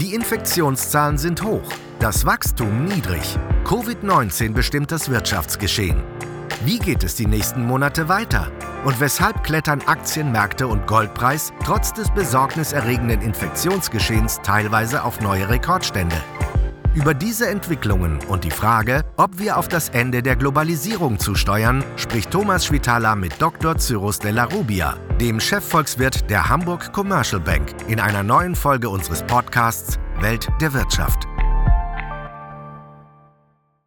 Die Infektionszahlen sind hoch, das Wachstum niedrig. Covid-19 bestimmt das Wirtschaftsgeschehen. Wie geht es die nächsten Monate weiter? Und weshalb klettern Aktienmärkte und Goldpreis trotz des besorgniserregenden Infektionsgeschehens teilweise auf neue Rekordstände? Über diese Entwicklungen und die Frage, ob wir auf das Ende der Globalisierung zusteuern, spricht Thomas Schwitala mit Dr. Cyrus Della Rubia, dem Chefvolkswirt der Hamburg Commercial Bank, in einer neuen Folge unseres Podcasts Welt der Wirtschaft.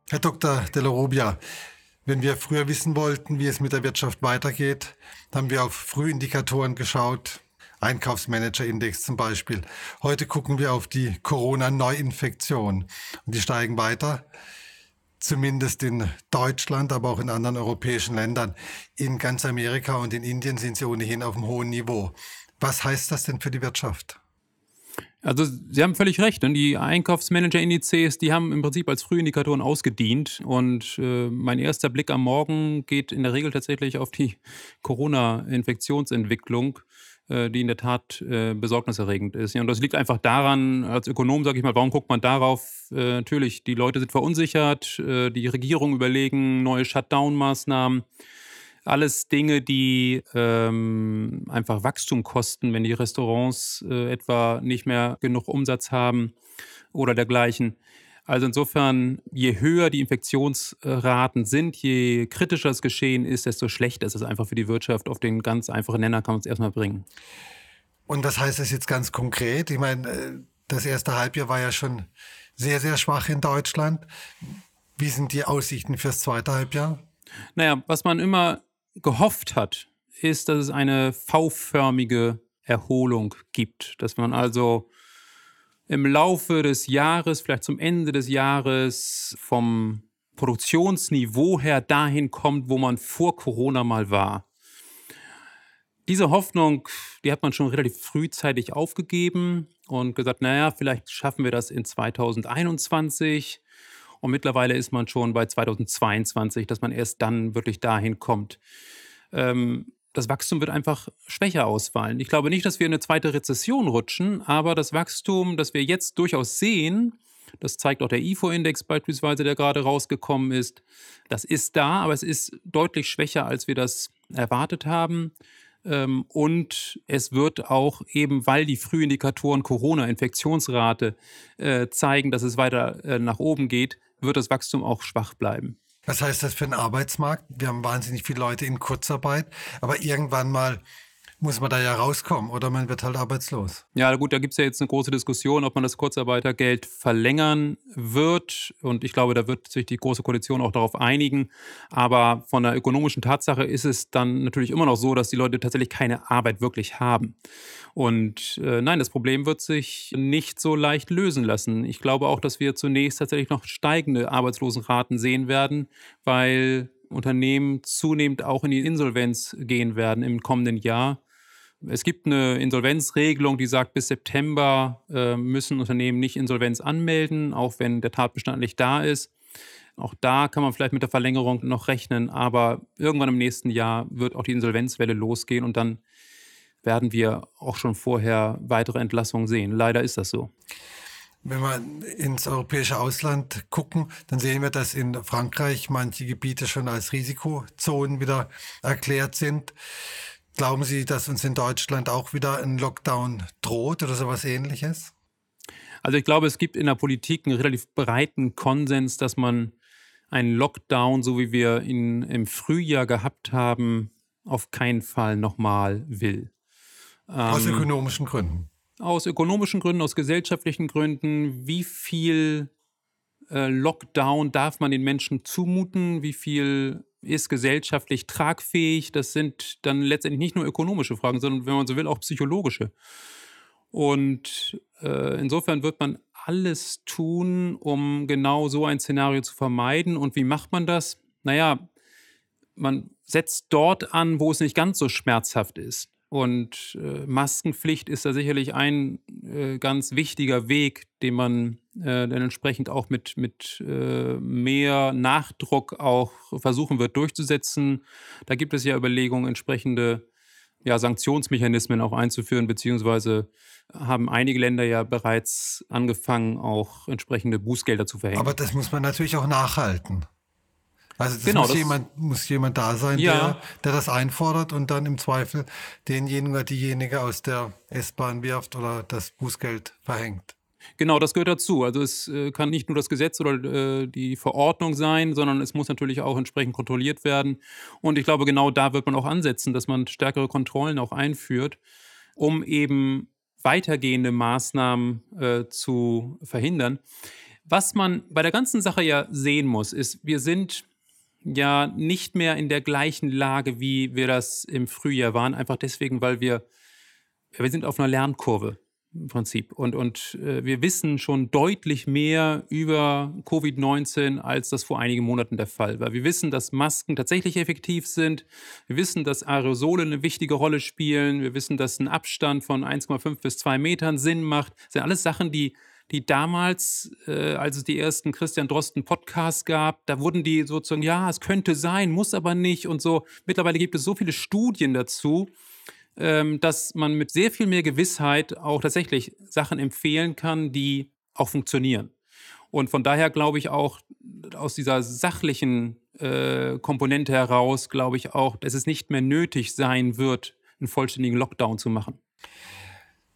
Herr Dr. Della Rubia, wenn wir früher wissen wollten, wie es mit der Wirtschaft weitergeht, haben wir auf Frühindikatoren geschaut, Einkaufsmanager-Index zum Beispiel. Heute gucken wir auf die Corona-Neuinfektion und die steigen weiter, zumindest in Deutschland, aber auch in anderen europäischen Ländern. In ganz Amerika und in Indien sind sie ohnehin auf einem hohen Niveau. Was heißt das denn für die Wirtschaft? Also Sie haben völlig recht. Und die Einkaufsmanager-Indizes, die haben im Prinzip als Frühindikatoren ausgedient. Und äh, mein erster Blick am Morgen geht in der Regel tatsächlich auf die Corona-Infektionsentwicklung. Äh, die in der Tat äh, besorgniserregend ist. Ja, und das liegt einfach daran, als Ökonom sage ich mal, warum guckt man darauf? Äh, natürlich, die Leute sind verunsichert, äh, die Regierung überlegen neue Shutdown-Maßnahmen. Alles Dinge, die ähm, einfach Wachstum kosten, wenn die Restaurants äh, etwa nicht mehr genug Umsatz haben oder dergleichen. Also insofern, je höher die Infektionsraten sind, je kritischer das Geschehen ist, desto schlechter ist es einfach für die Wirtschaft. Auf den ganz einfachen Nenner kann man es erstmal bringen. Und was heißt das jetzt ganz konkret? Ich meine, äh, das erste Halbjahr war ja schon sehr, sehr schwach in Deutschland. Wie sind die Aussichten fürs zweite Halbjahr? Naja, was man immer gehofft hat, ist, dass es eine V-förmige Erholung gibt. Dass man also im Laufe des Jahres, vielleicht zum Ende des Jahres, vom Produktionsniveau her dahin kommt, wo man vor Corona mal war. Diese Hoffnung, die hat man schon relativ frühzeitig aufgegeben und gesagt, naja, vielleicht schaffen wir das in 2021. Und mittlerweile ist man schon bei 2022, dass man erst dann wirklich dahin kommt. Ähm, das Wachstum wird einfach schwächer ausfallen. Ich glaube nicht, dass wir in eine zweite Rezession rutschen, aber das Wachstum, das wir jetzt durchaus sehen, das zeigt auch der IFO-Index beispielsweise, der gerade rausgekommen ist, das ist da, aber es ist deutlich schwächer, als wir das erwartet haben. Ähm, und es wird auch eben, weil die Frühindikatoren Corona-Infektionsrate äh, zeigen, dass es weiter äh, nach oben geht, wird das Wachstum auch schwach bleiben. Was heißt das für den Arbeitsmarkt? Wir haben wahnsinnig viele Leute in Kurzarbeit, aber irgendwann mal muss man da ja rauskommen oder man wird halt arbeitslos. Ja, gut, da gibt es ja jetzt eine große Diskussion, ob man das Kurzarbeitergeld verlängern wird. Und ich glaube, da wird sich die Große Koalition auch darauf einigen. Aber von der ökonomischen Tatsache ist es dann natürlich immer noch so, dass die Leute tatsächlich keine Arbeit wirklich haben. Und äh, nein, das Problem wird sich nicht so leicht lösen lassen. Ich glaube auch, dass wir zunächst tatsächlich noch steigende Arbeitslosenraten sehen werden, weil Unternehmen zunehmend auch in die Insolvenz gehen werden im kommenden Jahr. Es gibt eine Insolvenzregelung, die sagt, bis September äh, müssen Unternehmen nicht Insolvenz anmelden, auch wenn der Tatbestand nicht da ist. Auch da kann man vielleicht mit der Verlängerung noch rechnen, aber irgendwann im nächsten Jahr wird auch die Insolvenzwelle losgehen und dann werden wir auch schon vorher weitere Entlassungen sehen. Leider ist das so. Wenn wir ins europäische Ausland gucken, dann sehen wir, dass in Frankreich manche Gebiete schon als Risikozonen wieder erklärt sind. Glauben Sie, dass uns in Deutschland auch wieder ein Lockdown droht oder sowas ähnliches? Also ich glaube, es gibt in der Politik einen relativ breiten Konsens, dass man einen Lockdown, so wie wir ihn im Frühjahr gehabt haben, auf keinen Fall nochmal will. Aus ähm, ökonomischen Gründen. Aus ökonomischen Gründen, aus gesellschaftlichen Gründen. Wie viel äh, Lockdown darf man den Menschen zumuten? Wie viel ist gesellschaftlich tragfähig? Das sind dann letztendlich nicht nur ökonomische Fragen, sondern, wenn man so will, auch psychologische. Und äh, insofern wird man alles tun, um genau so ein Szenario zu vermeiden. Und wie macht man das? Naja, man setzt dort an, wo es nicht ganz so schmerzhaft ist. Und äh, Maskenpflicht ist da sicherlich ein äh, ganz wichtiger Weg, den man äh, dann entsprechend auch mit, mit äh, mehr Nachdruck auch versuchen wird durchzusetzen. Da gibt es ja Überlegungen, entsprechende ja, Sanktionsmechanismen auch einzuführen, beziehungsweise haben einige Länder ja bereits angefangen, auch entsprechende Bußgelder zu verhängen. Aber das muss man natürlich auch nachhalten. Also Genau, muss, das- jemand, muss jemand da sein, Ja. der, der das einfordert und dann im Zweifel denjenigen oder diejenige aus der S-Bahn wirft oder das Bußgeld verhängt. Genau, das gehört dazu. Also es äh, kann nicht nur das Gesetz oder äh, die Verordnung sein, sondern es muss natürlich auch entsprechend kontrolliert werden. Und ich glaube, genau da wird man auch ansetzen, dass man stärkere Kontrollen auch einführt, um eben weitergehende Maßnahmen äh, zu verhindern. Was man bei der ganzen Sache ja sehen muss, ist, wir sind ja nicht mehr in der gleichen Lage, wie wir das im Frühjahr waren, einfach deswegen, weil wir, wir sind auf einer Lernkurve im Prinzip. Und, und äh, wir wissen schon deutlich mehr über Covid-19, als das vor einigen Monaten der Fall war. Wir wissen, dass Masken tatsächlich effektiv sind. Wir wissen, dass Aerosole eine wichtige Rolle spielen. Wir wissen, dass ein Abstand von 1,5 bis 2 Metern Sinn macht. Das sind alles Sachen, die die damals, äh, als es die ersten Christian Drosten Podcasts gab, da wurden die sozusagen, ja, es könnte sein, muss aber nicht und so. Mittlerweile gibt es so viele Studien dazu, ähm, dass man mit sehr viel mehr Gewissheit auch tatsächlich Sachen empfehlen kann, die auch funktionieren. Und von daher glaube ich auch aus dieser sachlichen äh, Komponente heraus, glaube ich auch, dass es nicht mehr nötig sein wird, einen vollständigen Lockdown zu machen.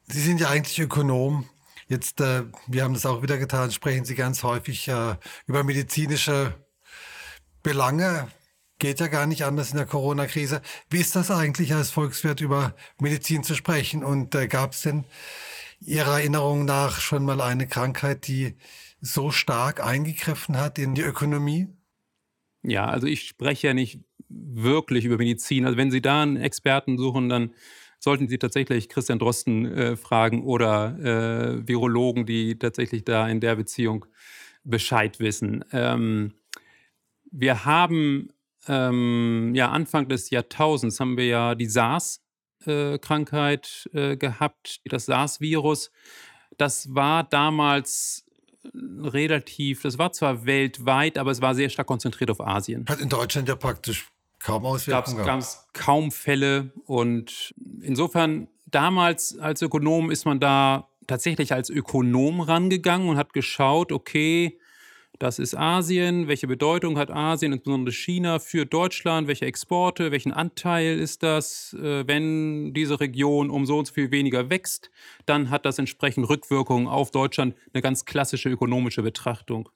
Sie sind ja eigentlich Ökonom. Jetzt, äh, wir haben das auch wieder getan, sprechen Sie ganz häufig äh, über medizinische Belange. Geht ja gar nicht anders in der Corona-Krise. Wie ist das eigentlich als Volkswirt über Medizin zu sprechen? Und äh, gab es denn Ihrer Erinnerung nach schon mal eine Krankheit, die so stark eingegriffen hat in die Ökonomie? Ja, also ich spreche ja nicht wirklich über Medizin. Also wenn Sie da einen Experten suchen, dann sollten Sie tatsächlich Christian Drosten äh, fragen oder äh, Virologen, die tatsächlich da in der Beziehung Bescheid wissen. Ähm, wir haben ähm, ja Anfang des Jahrtausends haben wir ja die SARS-Krankheit äh, gehabt, das SARS-Virus. Das war damals relativ, das war zwar weltweit, aber es war sehr stark konzentriert auf Asien. Hat in Deutschland ja praktisch kaum gab Auswirkungen gehabt. es kaum Fälle. Und insofern damals als Ökonom ist man da tatsächlich als Ökonom rangegangen und hat geschaut, okay, das ist Asien, welche Bedeutung hat Asien, insbesondere China für Deutschland, welche Exporte, welchen Anteil ist das, äh, wenn diese Region um so und so viel weniger wächst, dann hat das entsprechend Rückwirkungen auf Deutschland, eine ganz klassische ökonomische Betrachtung.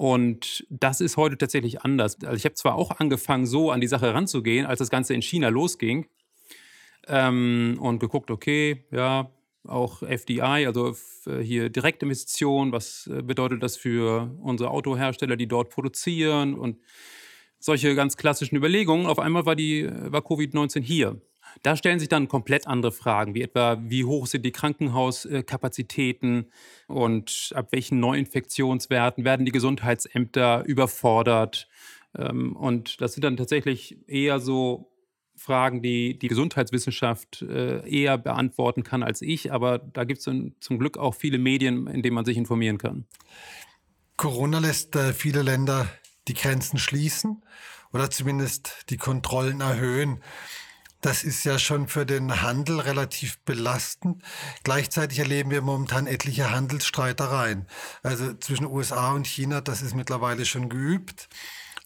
Und das ist heute tatsächlich anders. Also ich habe zwar auch angefangen, so an die Sache ranzugehen, als das Ganze in China losging ähm, und geguckt, okay, ja, auch FDI, also äh, hier Direktinvestition, was äh, bedeutet das für unsere Autohersteller, die dort produzieren und solche ganz klassischen Überlegungen. Auf einmal war, die, äh, war Covid-19 hier. Da stellen sich dann komplett andere Fragen, wie etwa, wie hoch sind die Krankenhauskapazitäten und ab welchen Neuinfektionswerten werden die Gesundheitsämter überfordert. Ähm, Und das sind dann tatsächlich eher so Fragen, die die Gesundheitswissenschaft äh, eher beantworten kann als ich. Aber da gibt es zum Glück auch viele Medien, in denen man sich informieren kann. Corona lässt äh, viele Länder die Grenzen schließen oder zumindest die Kontrollen erhöhen. Das ist ja schon für den Handel relativ belastend. Gleichzeitig erleben wir momentan etliche Handelsstreitereien. Also zwischen USA und China, das ist mittlerweile schon geübt.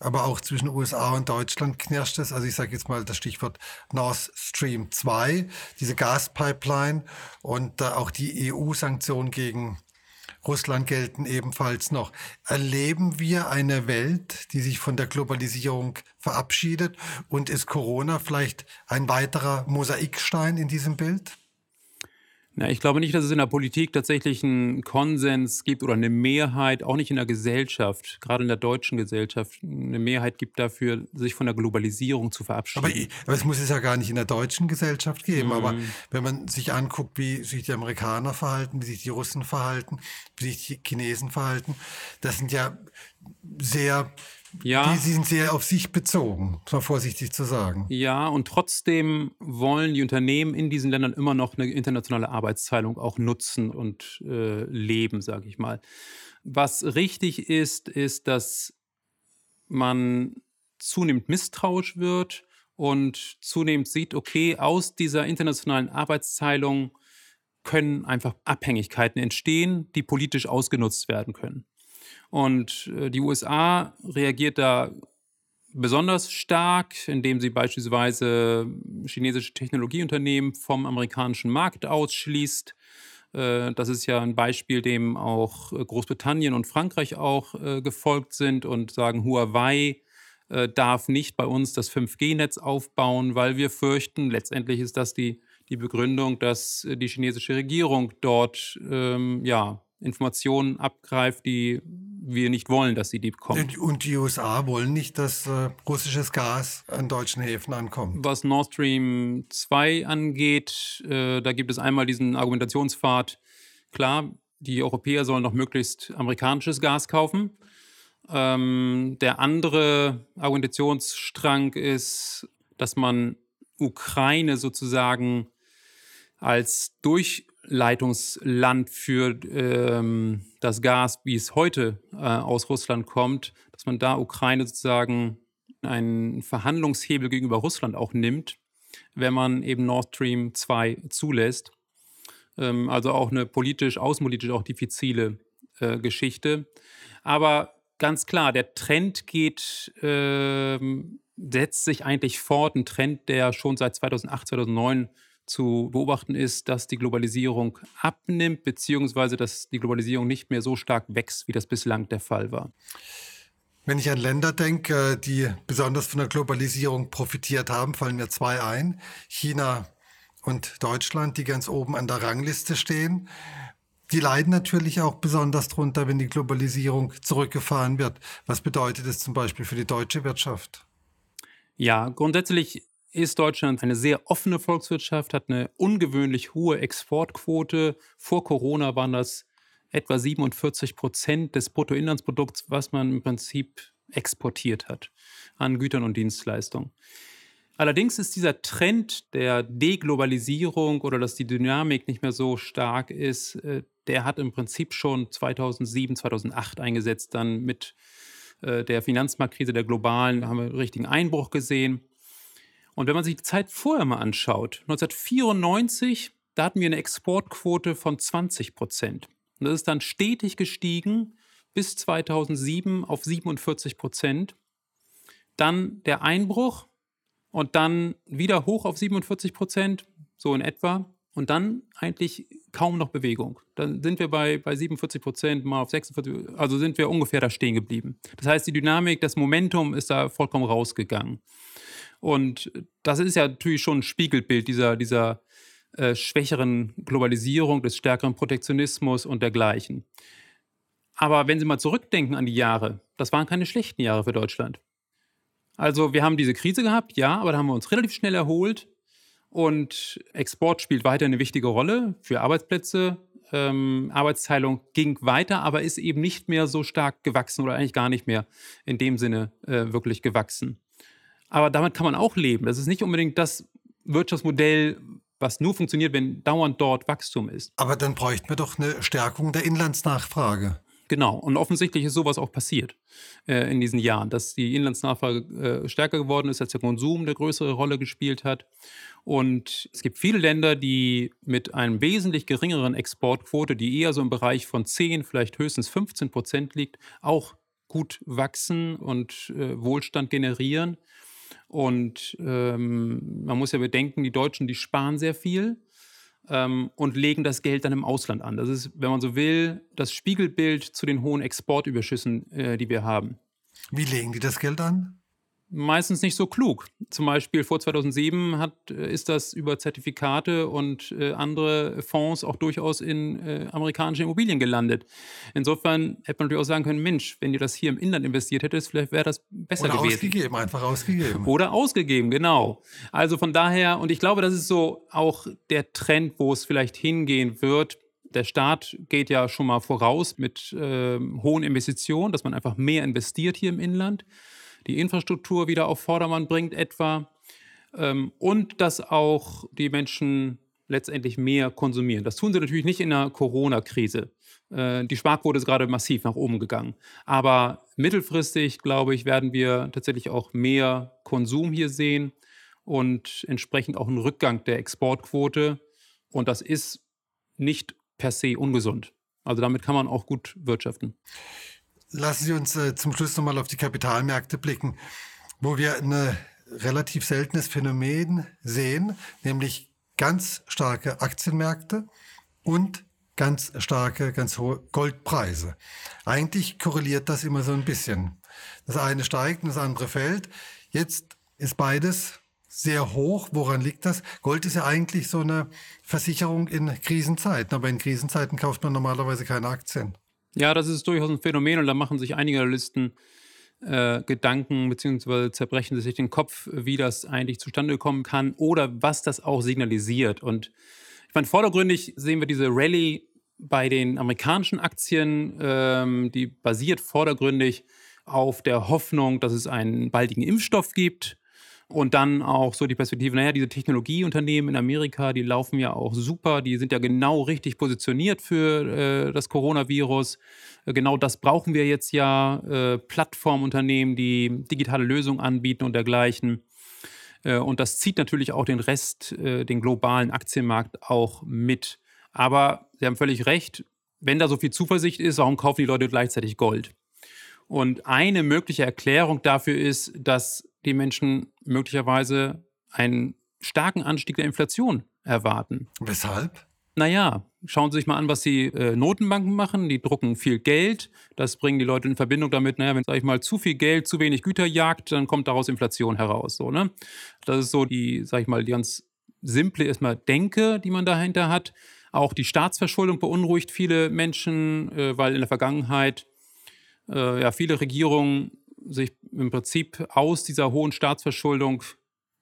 Aber auch zwischen USA und Deutschland knirscht es. Also ich sage jetzt mal das Stichwort Nord Stream 2, diese Gaspipeline und äh, auch die EU-Sanktionen gegen Russland gelten ebenfalls noch. Erleben wir eine Welt, die sich von der Globalisierung verabschiedet? Und ist Corona vielleicht ein weiterer Mosaikstein in diesem Bild? Na, ich glaube nicht, dass es in der Politik tatsächlich einen Konsens gibt oder eine Mehrheit, auch nicht in der Gesellschaft, gerade in der deutschen Gesellschaft, eine Mehrheit gibt dafür, sich von der Globalisierung zu verabschieden. Aber, es muss es ja gar nicht in der deutschen Gesellschaft geben. Aber wenn man sich anguckt, wie sich die Amerikaner verhalten, wie sich die Russen verhalten, wie sich die Chinesen verhalten, das sind ja sehr, Ja. die, sind sehr auf sich bezogen, mal vorsichtig zu sagen. Ja, und trotzdem wollen die Unternehmen in diesen Ländern immer noch eine internationale Arbeitsteilung auch nutzen und äh, leben, sage ich mal. Was richtig ist, ist, dass man zunehmend misstrauisch wird und zunehmend sieht, okay, aus dieser internationalen Arbeitsteilung können einfach Abhängigkeiten entstehen, die politisch ausgenutzt werden können. Und äh, die USA reagiert da besonders stark, indem sie beispielsweise chinesische Technologieunternehmen vom amerikanischen Markt ausschließt. Äh, das ist ja ein Beispiel, dem auch äh, Großbritannien und Frankreich auch gefolgt sind und sagen, Huawei darf nicht bei uns das 5G-Netz aufbauen, weil wir fürchten, letztendlich ist das die, die Begründung, dass die chinesische Regierung dort ähm, ja, Informationen abgreift, die wir nicht wollen, dass sie die bekommen. Und die USA wollen nicht, dass äh, russisches Gas an deutschen Häfen ankommt. Was Nord Stream 2 angeht, äh, da gibt es einmal diesen Argumentationspfad. Klar, die Europäer sollen noch möglichst amerikanisches Gas kaufen. Ähm, der andere Argumentationsstrang ist, dass man Ukraine sozusagen als durch Leitungsland für ähm, das Gas, wie es heute äh, aus Russland kommt, dass man da Ukraine sozusagen einen Verhandlungshebel gegenüber Russland auch nimmt, wenn man eben Nord Stream 2 zulässt. Ähm, also auch eine politisch, außenpolitisch auch diffizile äh, Geschichte. Aber ganz klar, der Trend geht, äh, setzt sich eigentlich fort, ein Trend, der schon seit 2008, 2009 zu beobachten ist, dass die Globalisierung abnimmt, beziehungsweise dass die Globalisierung nicht mehr so stark wächst, wie das bislang der Fall war. Wenn ich an Länder denke, die besonders von der Globalisierung profitiert haben, fallen mir zwei ein. China und Deutschland, die ganz oben an der Rangliste stehen. Die leiden natürlich auch besonders darunter, wenn die Globalisierung zurückgefahren wird. Was bedeutet das zum Beispiel für die deutsche Wirtschaft? Ja, grundsätzlich ist Deutschland eine sehr offene Volkswirtschaft, hat eine ungewöhnlich hohe Exportquote. Vor Corona waren das etwa 47 Prozent des Bruttoinlandsprodukts, was man im Prinzip exportiert hat an Gütern und Dienstleistungen. Allerdings ist dieser Trend der Deglobalisierung oder dass die Dynamik nicht mehr so stark ist, äh, der hat im Prinzip schon 2007, 2008 eingesetzt. Dann mit äh, der Finanzmarktkrise der globalen haben wir einen richtigen Einbruch gesehen. Und wenn man sich die Zeit vorher mal anschaut, 1994, da hatten wir eine Exportquote von 20 Prozent. Und das ist dann stetig gestiegen bis 2007 auf 47 Prozent. Dann der Einbruch und dann wieder hoch auf 47 Prozent, so in etwa. Und dann eigentlich kaum noch Bewegung. Dann sind wir bei, bei 47 Prozent, mal auf 46, also sind wir ungefähr da stehen geblieben. Das heißt, die Dynamik, das Momentum ist da vollkommen rausgegangen. Und das ist ja natürlich schon ein Spiegelbild dieser, dieser äh, schwächeren Globalisierung, des stärkeren Protektionismus und dergleichen. Aber wenn Sie mal zurückdenken an die Jahre, das waren keine schlechten Jahre für Deutschland. Also wir haben diese Krise gehabt, ja, aber da haben wir uns relativ schnell erholt und Export spielt weiter eine wichtige Rolle für Arbeitsplätze. Ähm, Arbeitsteilung ging weiter, aber ist eben nicht mehr so stark gewachsen oder eigentlich gar nicht mehr in dem Sinne äh, wirklich gewachsen. Aber damit kann man auch leben. Das ist nicht unbedingt das Wirtschaftsmodell, was nur funktioniert, wenn dauernd dort Wachstum ist. Aber dann bräuchten wir doch eine Stärkung der Inlandsnachfrage. Genau, und offensichtlich ist sowas auch passiert äh, in diesen Jahren, dass die Inlandsnachfrage äh, stärker geworden ist, als der Konsum eine größere Rolle gespielt hat. Und es gibt viele Länder, die mit einem wesentlich geringeren Exportquote, die eher so im Bereich von 10, vielleicht höchstens 15 Prozent liegt, auch gut wachsen und äh, Wohlstand generieren. Und ähm, man muss ja bedenken, die Deutschen, die sparen sehr viel ähm, und legen das Geld dann im Ausland an. Das ist, wenn man so will, das Spiegelbild zu den hohen Exportüberschüssen, äh, die wir haben. Wie legen die das Geld an? Meistens nicht so klug. Zum Beispiel vor 2007 hat, äh, ist das über Zertifikate und äh, andere Fonds auch durchaus in äh, amerikanische Immobilien gelandet. Insofern hätte man natürlich auch sagen können, Mensch, wenn ihr das hier im Inland investiert hättet, vielleicht wäre das besser Oder gewesen. ausgegeben, einfach ausgegeben. Oder ausgegeben, genau. Also von daher, und ich glaube, das ist so auch der Trend, wo es vielleicht hingehen wird. Der Staat geht ja schon mal voraus mit äh, hohen Investitionen, dass man einfach mehr investiert hier im Inland die Infrastruktur wieder auf Vordermann bringt etwa ähm, und dass auch die Menschen letztendlich mehr konsumieren. Das tun sie natürlich nicht in der Corona-Krise. Äh, die Sparquote ist gerade massiv nach oben gegangen. Aber mittelfristig, glaube ich, werden wir tatsächlich auch mehr Konsum hier sehen. und entsprechend auch einen Rückgang der Exportquote. Und das ist nicht per se ungesund. Also damit kann man auch gut wirtschaften. Lassen Sie uns äh, zum Schluss nochmal auf die Kapitalmärkte blicken, wo wir ein relativ seltenes Phänomen sehen, nämlich ganz starke Aktienmärkte und ganz starke, ganz hohe Goldpreise. Eigentlich korreliert das immer so ein bisschen. Das eine steigt und das andere fällt. Jetzt ist beides sehr hoch. Woran liegt das? Gold ist ja eigentlich so eine Versicherung in Krisenzeiten, aber in Krisenzeiten kauft man normalerweise keine Aktien. Ja, das ist durchaus ein Phänomen und da machen sich einige Analysten äh, Gedanken beziehungsweise zerbrechen sich den Kopf, wie das eigentlich zustande kommen kann oder was das auch signalisiert. Und ich meine, vordergründig sehen wir diese Rallye bei den amerikanischen Aktien, ähm, die basiert vordergründig auf der Hoffnung, dass es einen baldigen Impfstoff gibt. Und dann auch so die Perspektive, naja, diese Technologieunternehmen in Amerika, die laufen ja auch super, die sind ja genau richtig positioniert für äh, das Coronavirus. Äh, genau das brauchen wir jetzt ja. Äh, Plattformunternehmen, die digitale Lösungen anbieten und dergleichen. Äh, und das zieht natürlich auch den Rest, äh, den globalen Aktienmarkt auch mit. Aber Sie haben völlig recht, wenn da so viel Zuversicht ist, warum kaufen die Leute gleichzeitig Gold? Und eine mögliche Erklärung dafür ist, dass die Menschen möglicherweise einen starken Anstieg der Inflation erwarten. Weshalb? Naja, schauen Sie sich mal an, was die äh, Notenbanken machen. Die drucken viel Geld. Das bringen die Leute in Verbindung damit, naja, wenn, sag ich mal, zu viel Geld, zu wenig Güter jagt, dann kommt daraus Inflation heraus. So, ne? Das ist so die, sag ich mal, die ganz simple erstmal Denke, die man dahinter hat. Auch die Staatsverschuldung beunruhigt viele Menschen, äh, weil in der Vergangenheit äh, ja, viele Regierungen sich im Prinzip aus dieser hohen Staatsverschuldung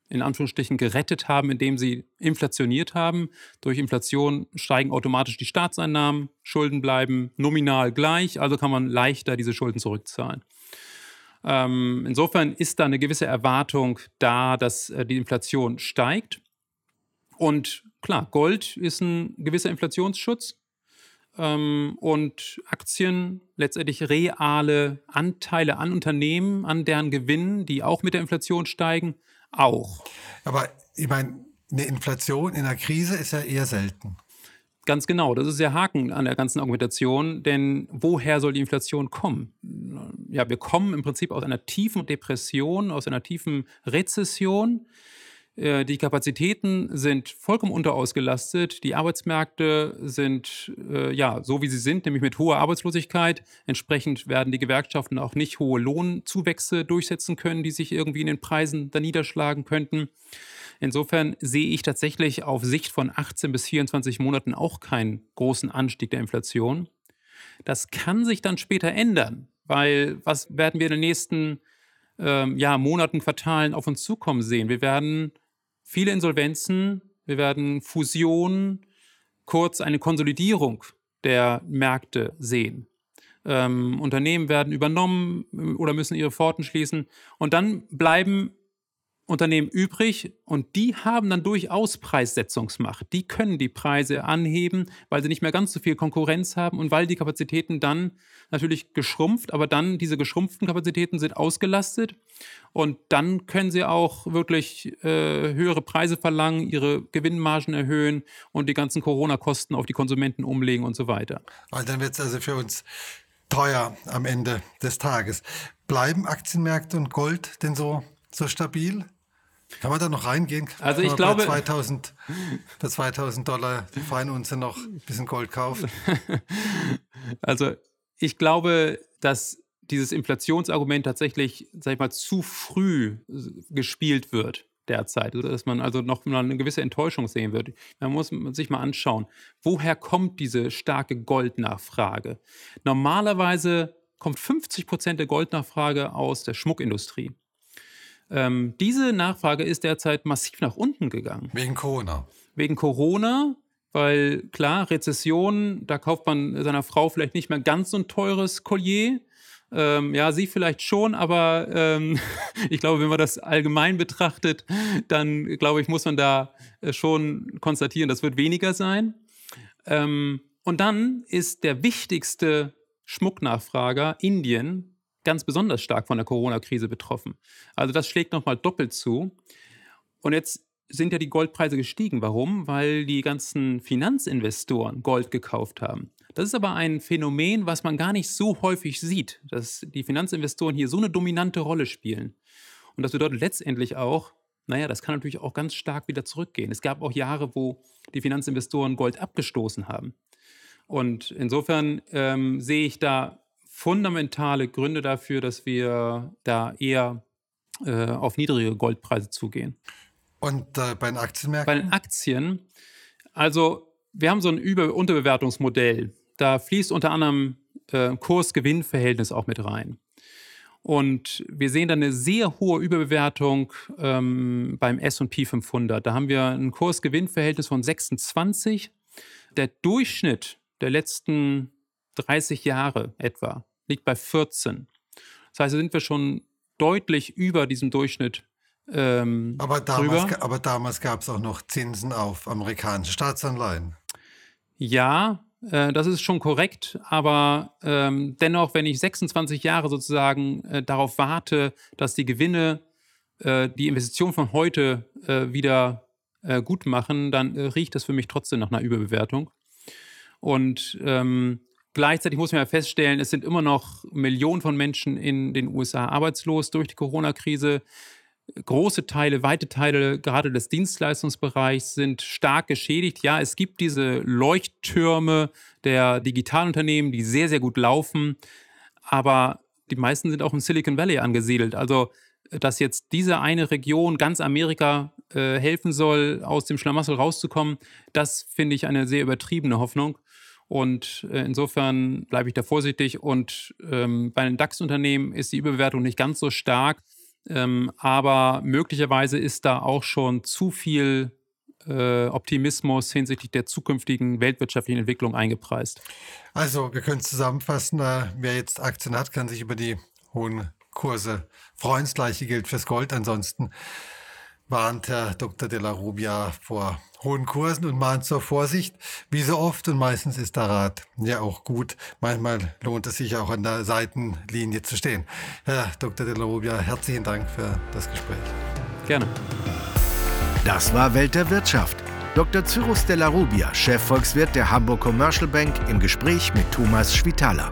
in Anführungsstrichen gerettet haben, indem sie inflationiert haben. Durch Inflation steigen automatisch die Staatseinnahmen, Schulden bleiben nominal gleich, also kann man leichter diese Schulden zurückzahlen. Ähm, insofern ist da eine gewisse Erwartung da, dass äh, die Inflation steigt. Und klar, Gold ist ein gewisser Inflationsschutz ähm, und Aktien, letztendlich reale Anteile an Unternehmen, an deren Gewinnen, die auch mit der Inflation steigen, auch. Aber ich meine, eine Inflation in einer Krise ist ja eher selten. Ganz genau, das ist der Haken an der ganzen Argumentation, denn woher soll die Inflation kommen? Ja, wir kommen im Prinzip aus einer tiefen Depression, aus einer tiefen Rezession. Äh, die Kapazitäten sind vollkommen unterausgelastet. Die Arbeitsmärkte sind äh, ja so, wie sie sind, nämlich mit hoher Arbeitslosigkeit. Entsprechend werden die Gewerkschaften auch nicht hohe Lohnzuwächse durchsetzen können, die sich irgendwie in den Preisen da niederschlagen könnten. Insofern sehe ich tatsächlich auf Sicht von 18 bis 24 Monaten auch keinen großen Anstieg der Inflation. Das kann sich dann später ändern, weil was werden wir in den nächsten ähm, ja, Monaten, Quartalen auf uns zukommen sehen? Wir werden viele Insolvenzen, wir werden Fusionen, kurz eine Konsolidierung der Märkte sehen. Ähm, Unternehmen werden übernommen oder müssen ihre Pforten schließen. Und dann bleiben Unternehmen übrig und die haben dann durchaus Preissetzungsmacht. Die können die Preise anheben, weil sie nicht mehr ganz so viel Konkurrenz haben und weil die Kapazitäten dann natürlich geschrumpft, aber dann diese geschrumpften Kapazitäten sind ausgelastet und dann können sie auch wirklich äh, höhere Preise verlangen, ihre Gewinnmargen erhöhen und die ganzen Corona-Kosten auf die Konsumenten umlegen und so weiter. Und dann wird es also für uns teuer am Ende des Tages. Bleiben Aktienmärkte und Gold denn so so stabil? Kann man da noch reingehen? Also ich glaube... Bei 2000, bei 2000 Dollar die Feinunze noch ein bisschen Gold kaufen. also ich glaube, dass dieses Inflationsargument tatsächlich, sag ich mal, zu früh gespielt wird derzeit, dass man also noch mal eine gewisse Enttäuschung sehen wird. Man muss sich mal anschauen, woher kommt diese starke Goldnachfrage? Normalerweise kommt 50 Prozent der Goldnachfrage aus der Schmuckindustrie. Ähm, diese Nachfrage ist derzeit massiv nach unten gegangen. Wegen Corona. Wegen Corona, weil klar, Rezession, da kauft man seiner Frau vielleicht nicht mehr ganz so ein teures Collier. Ähm, ja, sie vielleicht schon, aber ähm, ich glaube, wenn man das allgemein betrachtet, dann glaube ich, muss man da äh, schon konstatieren, das wird weniger sein. Ähm, und dann ist der wichtigste Schmucknachfrager Indien ganz besonders stark von der Corona-Krise betroffen. Also das schlägt nochmal doppelt zu. Und jetzt sind ja die Goldpreise gestiegen. Warum? Weil die ganzen Finanzinvestoren Gold gekauft haben. Das ist aber ein Phänomen, was man gar nicht so häufig sieht, dass die Finanzinvestoren hier so eine dominante Rolle spielen. Und das bedeutet letztendlich auch, naja, das kann natürlich auch ganz stark wieder zurückgehen. Es gab auch Jahre, wo die Finanzinvestoren Gold abgestoßen haben. Und insofern ähm, sehe ich da fundamentale Gründe dafür, dass wir da eher äh, auf niedrige Goldpreise zugehen. Und äh, bei den Aktienmärkten? Bei den Aktien, also wir haben so ein Über- Unterbewertungsmodell. Da fließt unter anderem äh, Kurs-Gewinn-Verhältnis auch mit rein. Und wir sehen dann eine sehr hohe Überbewertung ähm, beim SP 500. Da haben wir ein Kurs-Gewinn-Verhältnis von 26. Der Durchschnitt der letzten 30 Jahre etwa liegt bei 14. Das heißt, da sind wir schon deutlich über diesem Durchschnitt ähm, aber damals, aber damals gab es auch noch Zinsen auf amerikanische Staatsanleihen. Ja, äh, das ist schon korrekt, aber ähm, dennoch, wenn ich 26 Jahre sozusagen äh, darauf warte, dass die Gewinne äh, die Investition von heute äh, wieder äh, gut machen, dann äh, riecht das für mich trotzdem nach einer Überbewertung. Und ähm, gleichzeitig muss man ja feststellen, es sind immer noch Millionen von Menschen in den USA arbeitslos durch die Corona-Krise große Teile, weite Teile gerade des Dienstleistungsbereichs sind stark geschädigt. Ja, es gibt diese Leuchttürme der Digitalunternehmen, die sehr, sehr gut laufen, aber die meisten sind auch im Silicon Valley angesiedelt. Also, dass jetzt diese eine Region, ganz Amerika, äh, helfen soll, aus dem Schlamassel rauszukommen, das finde ich eine sehr übertriebene Hoffnung. Und äh, insofern bleibe ich da vorsichtig. Und ähm, bei den DAX-Unternehmen ist die Überbewertung nicht ganz so stark. Ähm, aber möglicherweise ist da auch schon zu viel äh, Optimismus hinsichtlich der zukünftigen weltwirtschaftlichen Entwicklung eingepreist. Also, wir können es zusammenfassen. Äh, wer jetzt Aktien hat, kann sich über die hohen Kurse freuen. Das gleiche gilt fürs Gold. Ansonsten warnt Herr Dr. de la Rubia vor hohen Kursen und mahnt zur Vorsicht. Wie so oft und meistens ist der Rat ja auch gut. Manchmal lohnt es sich auch an der Seitenlinie zu stehen. Herr Dr. de la Rubia, herzlichen Dank für das Gespräch. Gerne. Das war Welt der Wirtschaft. Dr. Cyrus de la Rubia, Chefvolkswirt der Hamburg Commercial Bank, im Gespräch mit Thomas Schwitaler.